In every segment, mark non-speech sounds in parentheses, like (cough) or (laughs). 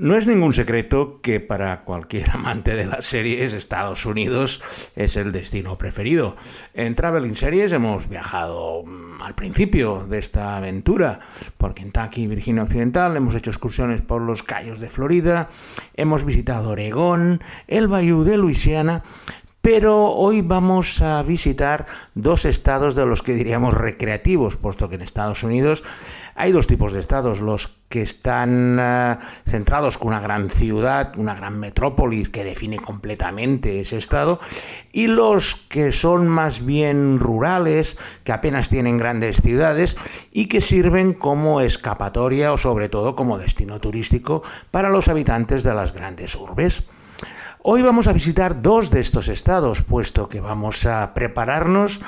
No es ningún secreto que para cualquier (laughs) amante de las series Estados Unidos es el destino preferido. En Traveling Series hemos viajado mm, al principio de esta aventura por Kentucky y Virginia Occidental, hemos hecho excursiones por los Cayos de Florida, hemos visitado Oregón, el Bayou de Luisiana, pero hoy vamos a visitar dos estados de los que diríamos recreativos, puesto que en Estados Unidos hay dos tipos de estados, los que están eh, centrados con una gran ciudad, una gran metrópolis que define completamente ese estado, y los que son más bien rurales, que apenas tienen grandes ciudades y que sirven como escapatoria o sobre todo como destino turístico para los habitantes de las grandes urbes. Hoy vamos a visitar dos de estos estados, puesto que vamos a prepararnos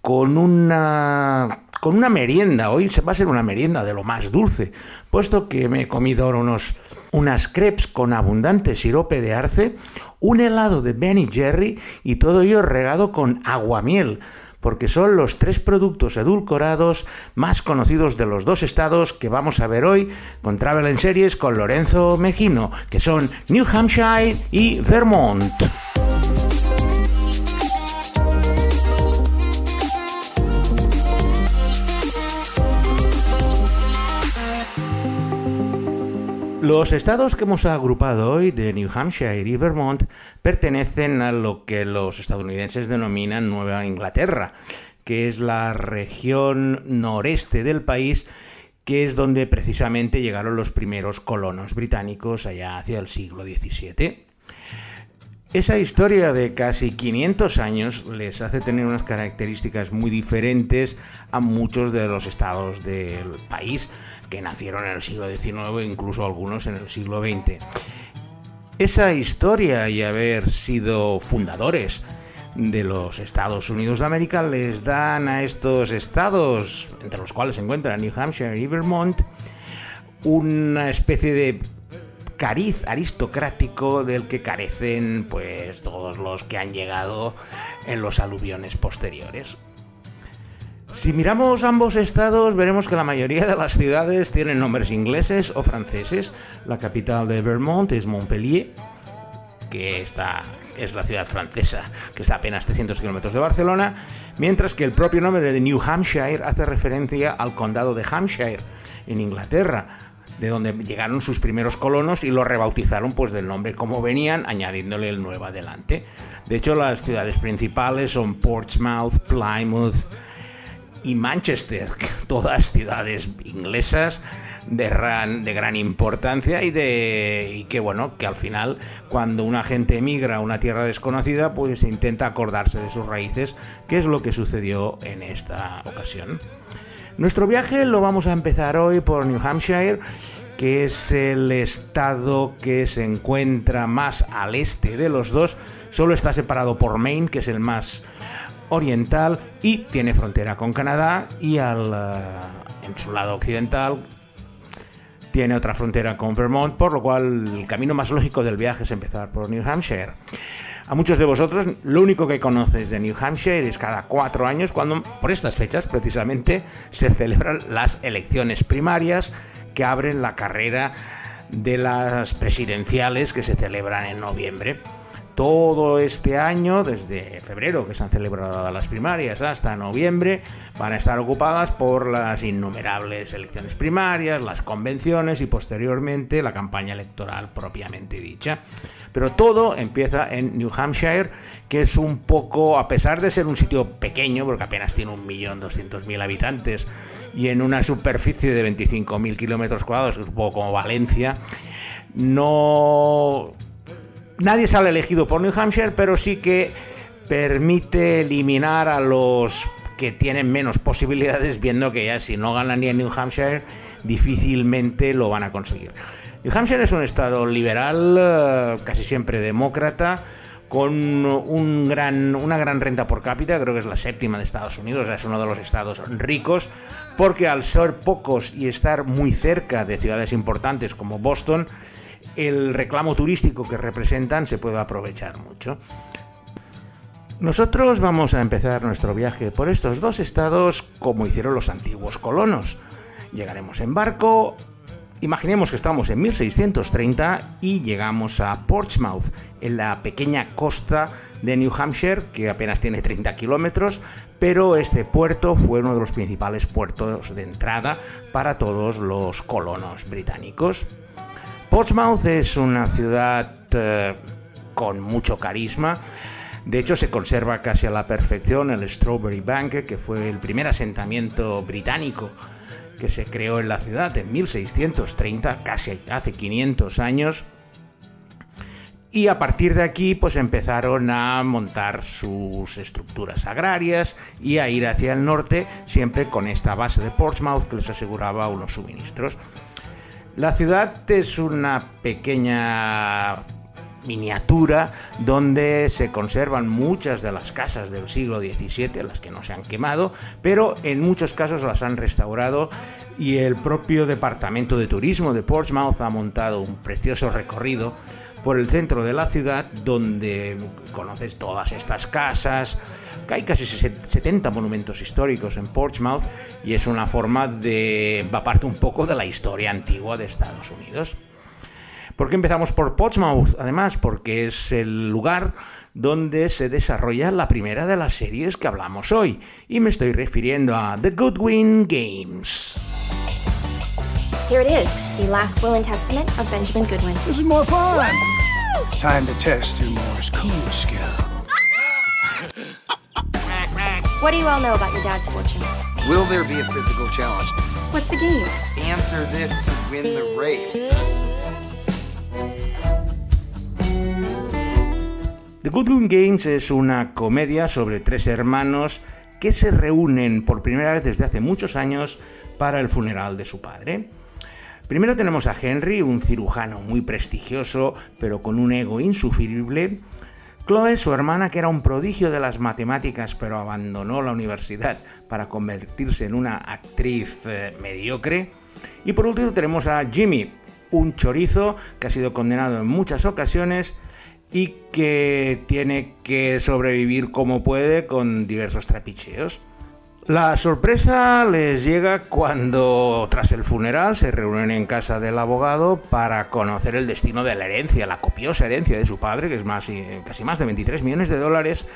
con una, con una merienda. Hoy va a ser una merienda de lo más dulce, puesto que me he comido ahora unos, unas crepes con abundante sirope de arce, un helado de Ben Jerry y todo ello regado con aguamiel porque son los tres productos edulcorados más conocidos de los dos estados que vamos a ver hoy con Travel en Series con Lorenzo Mejino, que son New Hampshire y Vermont. Los estados que hemos agrupado hoy de New Hampshire y Vermont pertenecen a lo que los estadounidenses denominan Nueva Inglaterra, que es la región noreste del país, que es donde precisamente llegaron los primeros colonos británicos allá hacia el siglo XVII. Esa historia de casi 500 años les hace tener unas características muy diferentes a muchos de los estados del país que nacieron en el siglo XIX incluso algunos en el siglo XX. Esa historia y haber sido fundadores de los Estados Unidos de América les dan a estos estados, entre los cuales se encuentran New Hampshire y Vermont, una especie de cariz aristocrático del que carecen pues todos los que han llegado en los aluviones posteriores. Si miramos ambos estados, veremos que la mayoría de las ciudades tienen nombres ingleses o franceses. La capital de Vermont es Montpellier, que está, es la ciudad francesa, que está a apenas 300 kilómetros de Barcelona, mientras que el propio nombre de New Hampshire hace referencia al condado de Hampshire, en Inglaterra, de donde llegaron sus primeros colonos y lo rebautizaron pues del nombre como venían, añadiéndole el nuevo adelante. De hecho, las ciudades principales son Portsmouth, Plymouth, y Manchester, todas ciudades inglesas de gran, de gran importancia y de y que bueno que al final cuando una gente emigra a una tierra desconocida pues intenta acordarse de sus raíces que es lo que sucedió en esta ocasión. Nuestro viaje lo vamos a empezar hoy por New Hampshire que es el estado que se encuentra más al este de los dos. Solo está separado por Maine que es el más oriental y tiene frontera con Canadá y al, eh, en su lado occidental tiene otra frontera con Vermont, por lo cual el camino más lógico del viaje es empezar por New Hampshire. A muchos de vosotros lo único que conoces de New Hampshire es cada cuatro años, cuando por estas fechas precisamente se celebran las elecciones primarias que abren la carrera de las presidenciales que se celebran en noviembre todo este año, desde febrero que se han celebrado las primarias hasta noviembre, van a estar ocupadas por las innumerables elecciones primarias, las convenciones y posteriormente la campaña electoral propiamente dicha. Pero todo empieza en New Hampshire, que es un poco, a pesar de ser un sitio pequeño, porque apenas tiene 1.200.000 habitantes, y en una superficie de 25.000 kilómetros cuadrados, que es un poco como Valencia, no nadie sale elegido por New Hampshire, pero sí que permite eliminar a los que tienen menos posibilidades, viendo que ya si no ganan ni en New Hampshire, difícilmente lo van a conseguir. New Hampshire es un estado liberal, eh, casi siempre demócrata, con una gran renta por cápita, creo que es la séptima de Estados Unidos, es uno de los estados ricos, porque al ser pocos y estar muy cerca de ciudades importantes como Boston, el reclamo turístico que representan se puede aprovechar mucho. Nosotros vamos a empezar nuestro viaje por estos dos estados como hicieron los antiguos colonos. Llegaremos en barco, Imaginemos que estamos en 1630 y llegamos a Portsmouth, en la pequeña costa de New Hampshire, que apenas tiene 30 kilómetros, pero este puerto fue uno de los principales puertos de entrada para todos los colonos británicos. Portsmouth es una ciudad eh, con mucho carisma. De hecho, se conserva casi a la perfección el Strawberry Bank, que fue el primer asentamiento británico que se creó en la ciudad en 1630, casi hace 500 años. Y a partir de aquí, pues empezaron a montar sus estructuras agrarias y a ir hacia el norte, siempre con esta base de Portsmouth que les aseguraba unos suministros. La ciudad es una pequeña miniatura donde se conservan muchas de las casas del siglo XVII, las que no se han quemado, pero en muchos casos las han restaurado y el propio Departamento de Turismo de Portsmouth ha montado un precioso recorrido por el centro de la ciudad donde conoces todas estas casas, hay casi 70 monumentos históricos en Portsmouth y es una forma de va parte un poco de la historia antigua de Estados Unidos. ¿Por qué empezamos por Portsmouth? Además, porque es el lugar donde se desarrolla la primera de las series que hablamos hoy, y me estoy refiriendo a The Goodwin Games. Here it is, the last will and testament of Benjamin Goodwin. This is more fun. Time to test your Morse code skill. What do you all know about your dad's fortune? Will there be a physical challenge? What's the game? Answer this to win the race. The Goodwin Games es una comedia sobre tres hermanos que se reúnen por primera vez desde hace muchos años para el funeral de su padre. Primero tenemos a Henry, un cirujano muy prestigioso, pero con un ego insufrible. Chloe, su hermana, que era un prodigio de las matemáticas, pero abandonó la universidad para convertirse en una actriz eh, mediocre. Y por último tenemos a Jimmy, un chorizo que ha sido condenado en muchas ocasiones y que tiene que sobrevivir como puede con diversos trapicheos. La sorpresa les llega cuando, tras el funeral, se reúnen en casa del abogado para conocer el destino de la herencia, la copiosa herencia de su padre, que es más, casi más de 23 millones de dólares,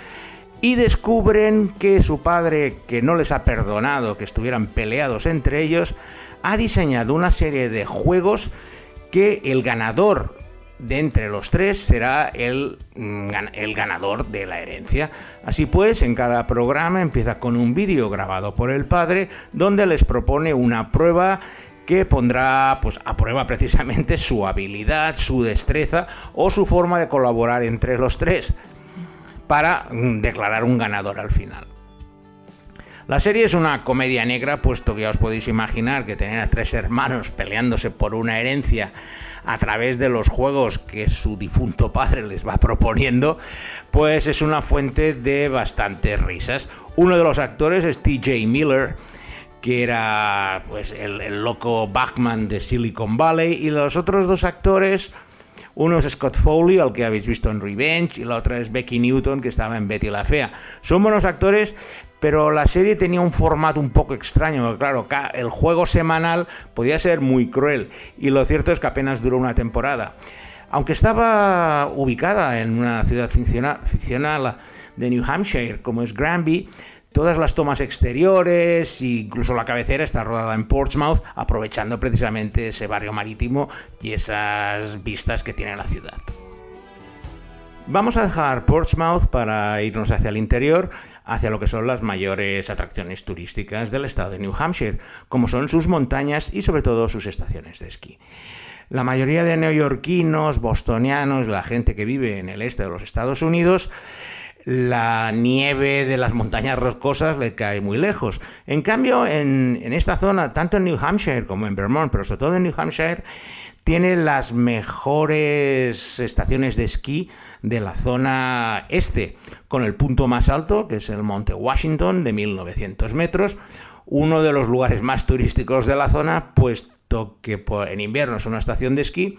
y descubren que su padre, que no les ha perdonado que estuvieran peleados entre ellos, ha diseñado una serie de juegos que el ganador de entre los tres será el, mm, el, ganador de la herencia. Así pues, en cada programa empieza con un vídeo grabado por el padre donde les propone una prueba que pondrá pues, a prueba precisamente su habilidad, su destreza o su forma de colaborar entre los tres para mm, declarar un ganador al final. La serie es una comedia negra, puesto que ya os podéis imaginar que tener a tres hermanos peleándose por una herencia a través de los juegos que su difunto padre les va proponiendo, pues es una fuente de bastantes risas. Uno de los actores es TJ Miller, que era pues, el, el loco Bachman de Silicon Valley, y los otros dos actores... Uno es Scott Foley, al que habéis visto en Revenge, y la otra es Becky Newton, que estaba en Betty la Fea. Son buenos actores, pero la serie tenía un formato un poco extraño, claro, el juego semanal podía ser muy cruel y lo cierto es que apenas duró una temporada. Aunque estaba ubicada en una ciudad ficcional de New Hampshire como es Granby, todas las tomas exteriores incluso la cabecera está rodada en Portsmouth, aprovechando precisamente ese barrio marítimo y esas vistas que tiene la ciudad. Vamos a dejar Portsmouth para irnos hacia el interior hacia lo que son las mayores atracciones turísticas del estado de New Hampshire, como son sus montañas y sobre todo sus estaciones de esquí. La mayoría de neoyorquinos, bostonianos, la gente que vive en el este de los Estados Unidos, la nieve de las montañas roscosas le cae muy lejos. En cambio, en, en, esta zona, tanto en New Hampshire como en Vermont, pero sobre todo en New Hampshire, tiene las mejores estaciones de esquí de la zona este, con el punto más alto, que es el Monte Washington, de 1900 metros, uno de los lugares más turísticos de la zona, puesto que en invierno es una estación de esquí,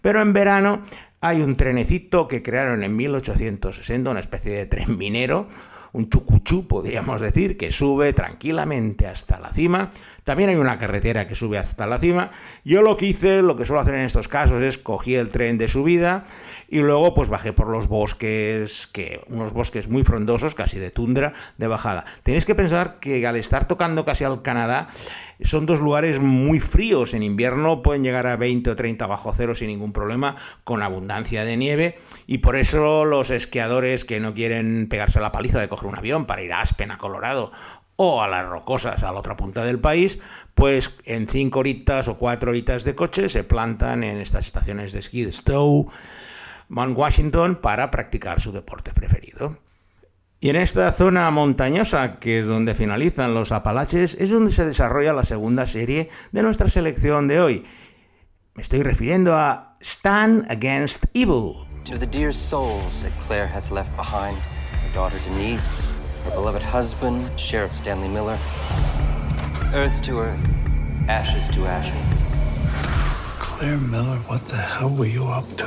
pero en verano hay un trenecito que crearon en 1860, una especie de tren minero, un chucuchú, podríamos decir, que sube tranquilamente hasta la cima, También hay una carretera que sube hasta la cima. Yo lo que hice, lo que suelo hacer en estos casos es cogí el tren de subida y luego pues bajé por los bosques, que unos bosques muy frondosos, casi de tundra, de bajada. Tenéis que pensar que al estar tocando casi al Canadá, son dos lugares muy fríos. En invierno pueden llegar a 20 o 30 bajo cero sin ningún problema, con abundancia de nieve. Y por eso los esquiadores que no quieren pegarse la paliza de coger un avión para ir a Aspen, a Colorado, o a las rocosas a la otra punta del país, pues en cinco horitas o cuatro horitas de coche se plantan en estas estaciones de esquí de Stowe, Mount Washington para practicar su deporte preferido. Y en esta zona montañosa, que es donde finalizan los Apalaches, es donde se desarrolla la segunda serie de nuestra selección de hoy. Me estoy refiriendo a Stand Against Evil. To the dear souls that Claire hath left behind, her daughter Denise, her beloved husband, Sheriff Stanley Miller. Earth to earth, ashes to ashes. Claire Miller, what the hell were you up to?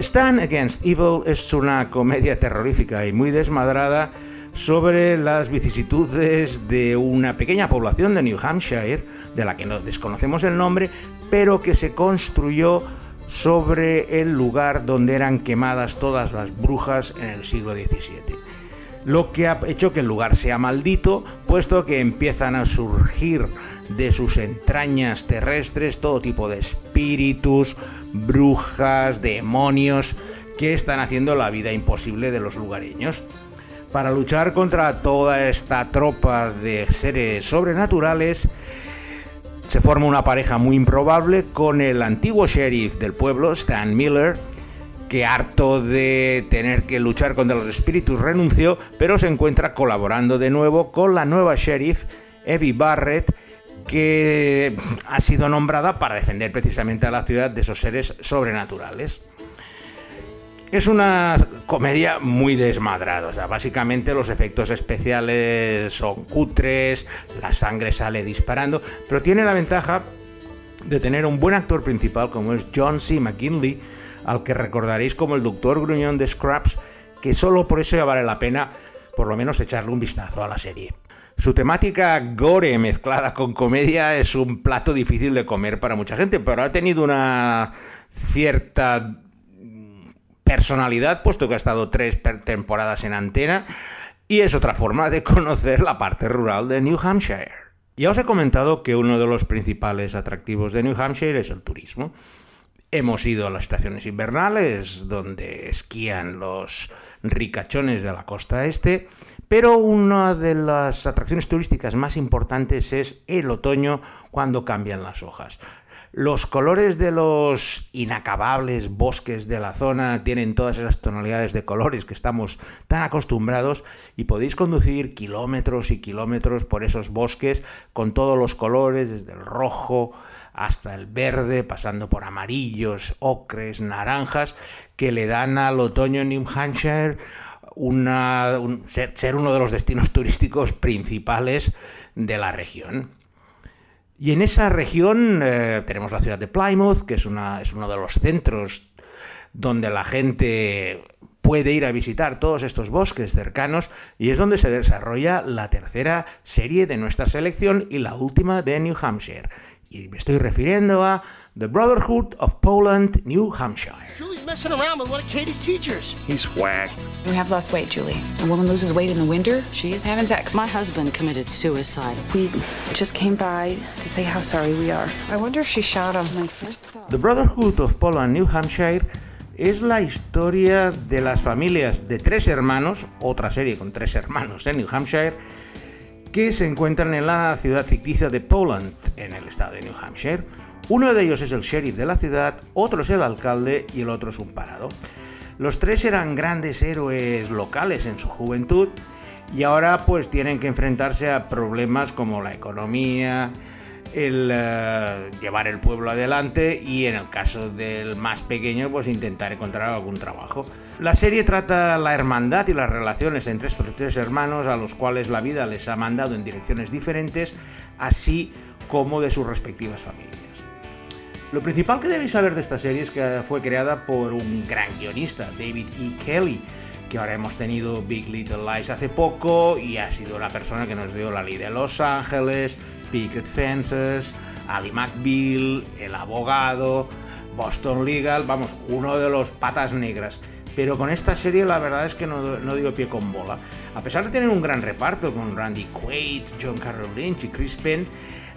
Stand Against Evil es una comedia terrorífica y muy desmadrada sobre las vicisitudes de una pequeña población de New Hampshire, de la que no desconocemos el nombre, pero que se construyó sobre el lugar donde eran quemadas todas las brujas en el siglo XVII. Lo que ha hecho que el lugar sea maldito, puesto que empiezan a surgir de sus entrañas terrestres todo tipo de espíritus, brujas, demonios, que están haciendo la vida imposible de los lugareños. Para luchar contra toda esta tropa de seres sobrenaturales, se forma una pareja muy improbable con el antiguo sheriff del pueblo, Stan Miller, que harto de tener que luchar contra los espíritus renunció, pero se encuentra colaborando de nuevo con la nueva sheriff, Evie Barrett, que ha sido nombrada para defender precisamente a la ciudad de esos seres sobrenaturales. Es una comedia muy desmadrada, o sea, básicamente los efectos especiales son cutres, la sangre sale disparando, pero tiene la ventaja de tener un buen actor principal como es John C. McKinley, al que recordaréis como el doctor gruñón de Scraps, que solo por eso ya vale la pena por lo menos echarle un vistazo a la serie. Su temática gore mezclada con comedia es un plato difícil de comer para mucha gente, pero ha tenido una cierta personalidad, puesto que ha estado tres temporadas en antena, y es otra forma de conocer la parte rural de New Hampshire. Ya os he comentado que uno de los principales atractivos de New Hampshire es el turismo. Hemos ido a las estaciones invernales, donde esquían los ricachones de la costa este, pero una de las atracciones turísticas más importantes es el otoño, cuando cambian las hojas. Los colores de los inacabables bosques de la zona tienen todas esas tonalidades de colores que estamos tan acostumbrados y podéis conducir kilómetros y kilómetros por esos bosques con todos los colores, desde el rojo hasta el verde, pasando por amarillos, ocres, naranjas, que le dan al otoño en New Hampshire una, ser, ser uno de los destinos turísticos principales de la región. Y en esa región eh, tenemos la ciudad de Plymouth, que es, una, es uno de los centros donde la gente puede ir a visitar todos estos bosques cercanos y es donde se desarrolla la tercera serie de nuestra selección y la última de New Hampshire. Y me estoy refiriendo a The Brotherhood of Poland, New Hampshire. Julie's messing around with one of Katie's teachers. He's whack. We have lost weight, Julie. A woman loses weight in the winter, she is having sex. My husband committed suicide. We just came by to say how sorry we are. I wonder if she shot him. My first thought. The Brotherhood of Poland, New Hampshire es la historia de las familias de tres hermanos, otra serie con tres hermanos en New Hampshire, que se encuentran en la ciudad ficticia de Poland, en el estado de New Hampshire. Uno de ellos es el sheriff de la ciudad, otro es el alcalde y el otro es un parado. Los tres eran grandes héroes locales en su juventud y ahora pues tienen que enfrentarse a problemas como la economía, el eh, llevar el pueblo adelante y en el caso del más pequeño pues intentar encontrar algún trabajo. La serie trata la hermandad y las relaciones entre estos tres hermanos a los cuales la vida les ha mandado en direcciones diferentes, así como de sus respectivas familias. Lo principal que debéis saber de esta serie es que fue creada por un gran guionista, David E. Kelly, que ahora hemos tenido Big Little Lies hace poco y ha sido la persona que nos dio la ley de Los Ángeles, Picket Fences, Ali McBeal, El Abogado, Boston Legal, vamos, uno de los patas negras. Pero con esta serie la verdad es que no, no dio pie con bola. A pesar de tener un gran reparto con Randy Quaid, John Carroll Lynch y Chris Penn,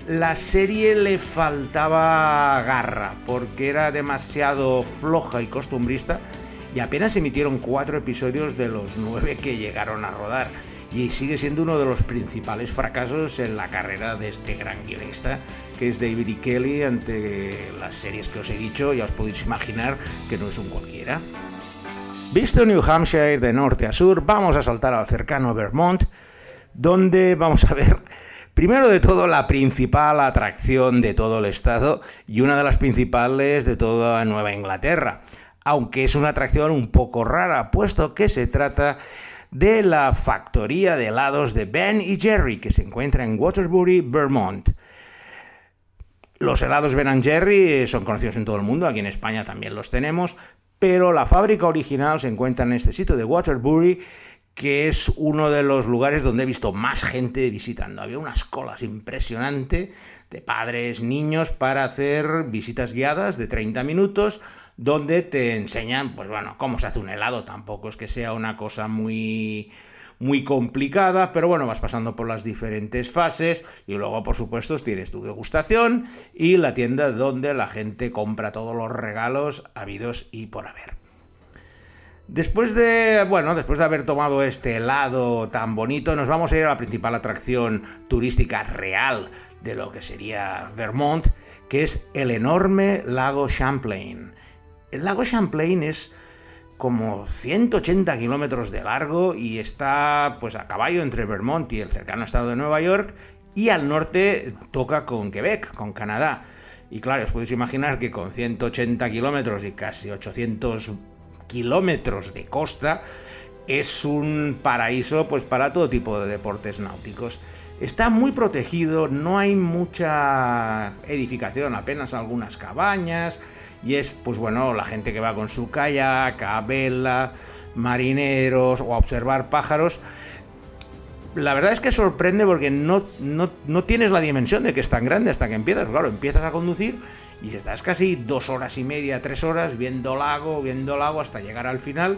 la serie le faltaba garra porque era demasiado floja y costumbrista y apenas emitieron cuatro episodios de los nueve que llegaron a rodar y sigue siendo uno de los principales fracasos en la carrera de este gran guionista que es David E. Kelly ante las series que os he dicho ya os podéis imaginar que no es un cualquiera. Visto New Hampshire de norte a sur, vamos a saltar al cercano Vermont, donde vamos a ver Primero de todo, la principal atracción de todo el estado y una de las principales de toda Nueva Inglaterra, aunque es una atracción un poco rara, puesto que se trata de la factoría de helados de Ben y Jerry, que se encuentra en Waterbury, Vermont. Los helados Ben Jerry son conocidos en todo el mundo, aquí en España también los tenemos, pero la fábrica original se encuentra en este sitio de Waterbury que es uno de los lugares donde he visto más gente visitando. Había unas colas impresionantes de padres, niños, para hacer visitas guiadas de 30 minutos, donde te enseñan, pues bueno, cómo se hace un helado. Tampoco es que sea una cosa muy muy complicada, pero bueno, vas pasando por las diferentes fases y luego, por supuesto, tienes tu degustación y la tienda donde la gente compra todos los regalos habidos y por haber. Después de, bueno, después de haber tomado este helado tan bonito, nos vamos a ir a la principal atracción turística real de lo que sería Vermont, que es el enorme lago Champlain. El lago Champlain es como 180 kilómetros de largo y está pues a caballo entre Vermont y el cercano estado de Nueva York y al norte toca con Quebec, con Canadá. Y claro, os podéis imaginar que con 180 kilómetros y casi 800 kilómetros de costa, es un paraíso pues para todo tipo de deportes náuticos. Está muy protegido, no hay mucha edificación, apenas algunas cabañas, y es pues bueno, la gente que va con su kayak, a vela, marineros o a observar pájaros. La verdad es que sorprende porque no, no, no tienes la dimensión de que es tan grande hasta que empiezas. Claro, empiezas a conducir y estás casi dos horas y media, tres horas viendo lago, viendo lago hasta llegar al final.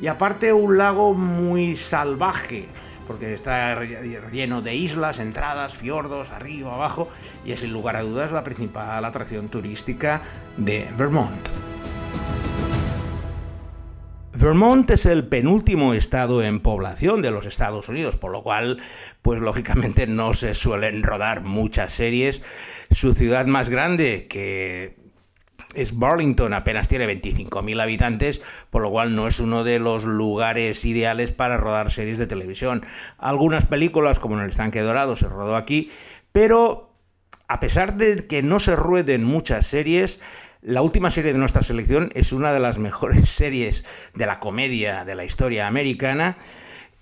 Y aparte un lago muy salvaje, porque está lleno de islas, entradas, fiordos, arriba, abajo, y es sin lugar a dudas la principal atracción turística de Vermont. Vermont es el penúltimo estado en población de los Estados Unidos, por lo cual, pues lógicamente no se suelen rodar muchas series. Su ciudad más grande, que es Burlington, apenas tiene 25.000 habitantes, por lo cual no es uno de los lugares ideales para rodar series de televisión. Algunas películas, como en El Estanque Dorado, se rodó aquí, pero a pesar de que no se rueden muchas series, la última serie de nuestra selección es una de las mejores (laughs) series de la comedia de la historia americana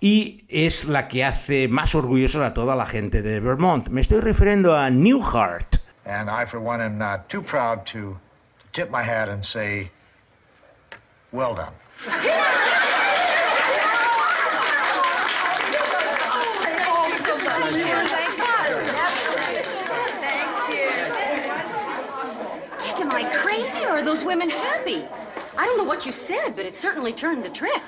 y es la que hace más orgullosos a toda la gente de Vermont. Me estoy refiriendo a Newhart. And I, for one, am not too proud to tip my hat and say, well done. Dick, am I crazy or are those women happy? I don't know what you said, but it certainly turned the trick.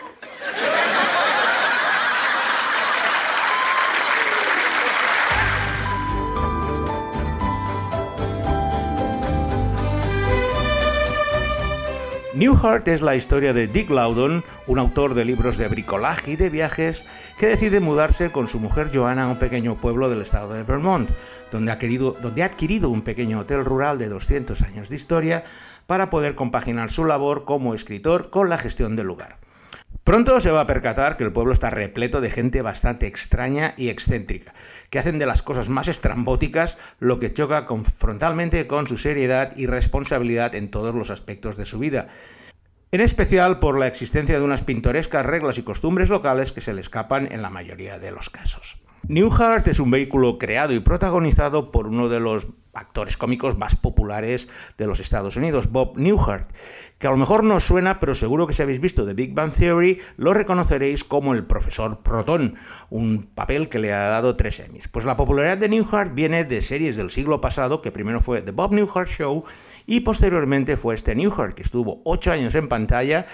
Newhart es la historia de Dick Loudon, un autor de libros de bricolaje y de viajes, que decide mudarse con su mujer Joanna a un pequeño pueblo del estado de Vermont, donde ha, donde ha adquirido un pequeño hotel rural de 200 años de historia para poder compaginar su labor como escritor con la gestión del lugar. Pronto se va a percatar que el pueblo está repleto de gente bastante extraña y excéntrica, que hacen de las cosas más estrambóticas lo que choca frontalmente con su seriedad y responsabilidad en todos los aspectos de su vida, en especial por la existencia de unas pintorescas reglas y costumbres locales que se le escapan en la mayoría de los casos. Newhart es un vehículo creado y protagonizado por uno de los actores cómicos más populares de los Estados Unidos, Bob Newhart, que a lo mejor no suena, pero seguro que si habéis visto The Big Bang Theory lo reconoceréis como el profesor Proton, un papel que le ha dado tres Emmys. Pues la popularidad de Newhart viene de series del siglo pasado, que primero fue The Bob Newhart Show y posteriormente fue este Newhart, que estuvo ocho años en pantalla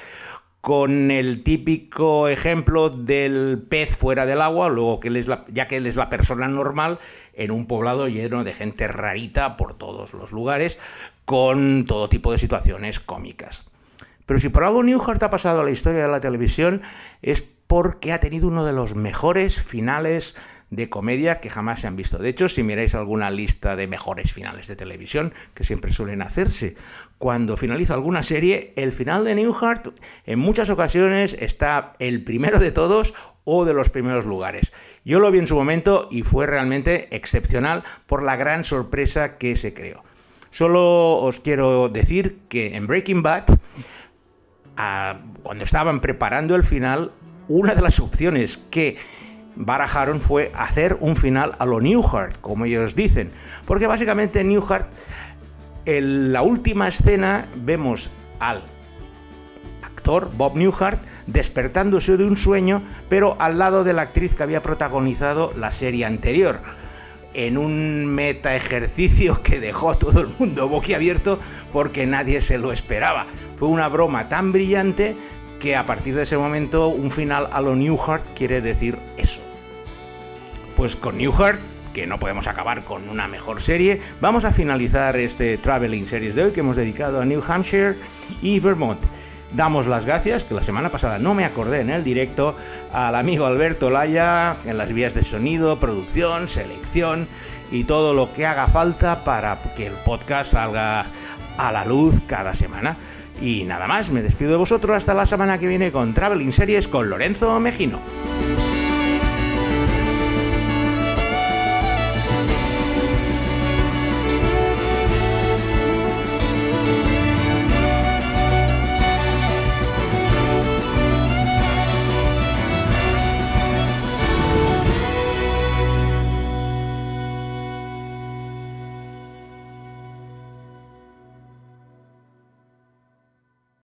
con el típico ejemplo del pez fuera del agua, luego que él es la, ya que él es la persona normal en un poblado lleno de gente rarita por todos los lugares, con todo tipo de situaciones cómicas. Pero si por algo Newhart ha pasado a la historia de la televisión es porque ha tenido uno de los mejores finales de comedia que jamás se han visto. De hecho, si miráis alguna lista de mejores finales de televisión, que siempre suelen hacerse cuando finaliza alguna serie, el final de Newhart en muchas ocasiones está el primero de todos o de los primeros lugares. Yo lo vi en su momento y fue realmente excepcional por la gran sorpresa que se creó. Solo os quiero decir que en Breaking Bad, cuando estaban preparando el final, una de las opciones que barajaron fue hacer un final a lo Newhart, como ellos dicen. Porque básicamente Newhart, en la última escena, vemos al actor Bob Newhart despertándose de un sueño, pero al lado de la actriz que había protagonizado la serie anterior. En un meta ejercicio que dejó a todo el mundo boquiabierto porque nadie se lo esperaba. Fue una broma tan brillante que a partir de ese momento un final a lo Newhart quiere decir eso. Pues con Newhart, que no podemos acabar con una mejor serie, vamos a finalizar este Traveling Series de hoy que hemos dedicado a New Hampshire y Vermont. Damos las gracias, que la semana pasada no me acordé en el directo, al amigo Alberto Laya en las vías de sonido, producción, selección y todo lo que haga falta para que el podcast salga a la luz cada semana. Y nada más, me despido de vosotros hasta la semana que viene con Traveling Series con Lorenzo Mejino.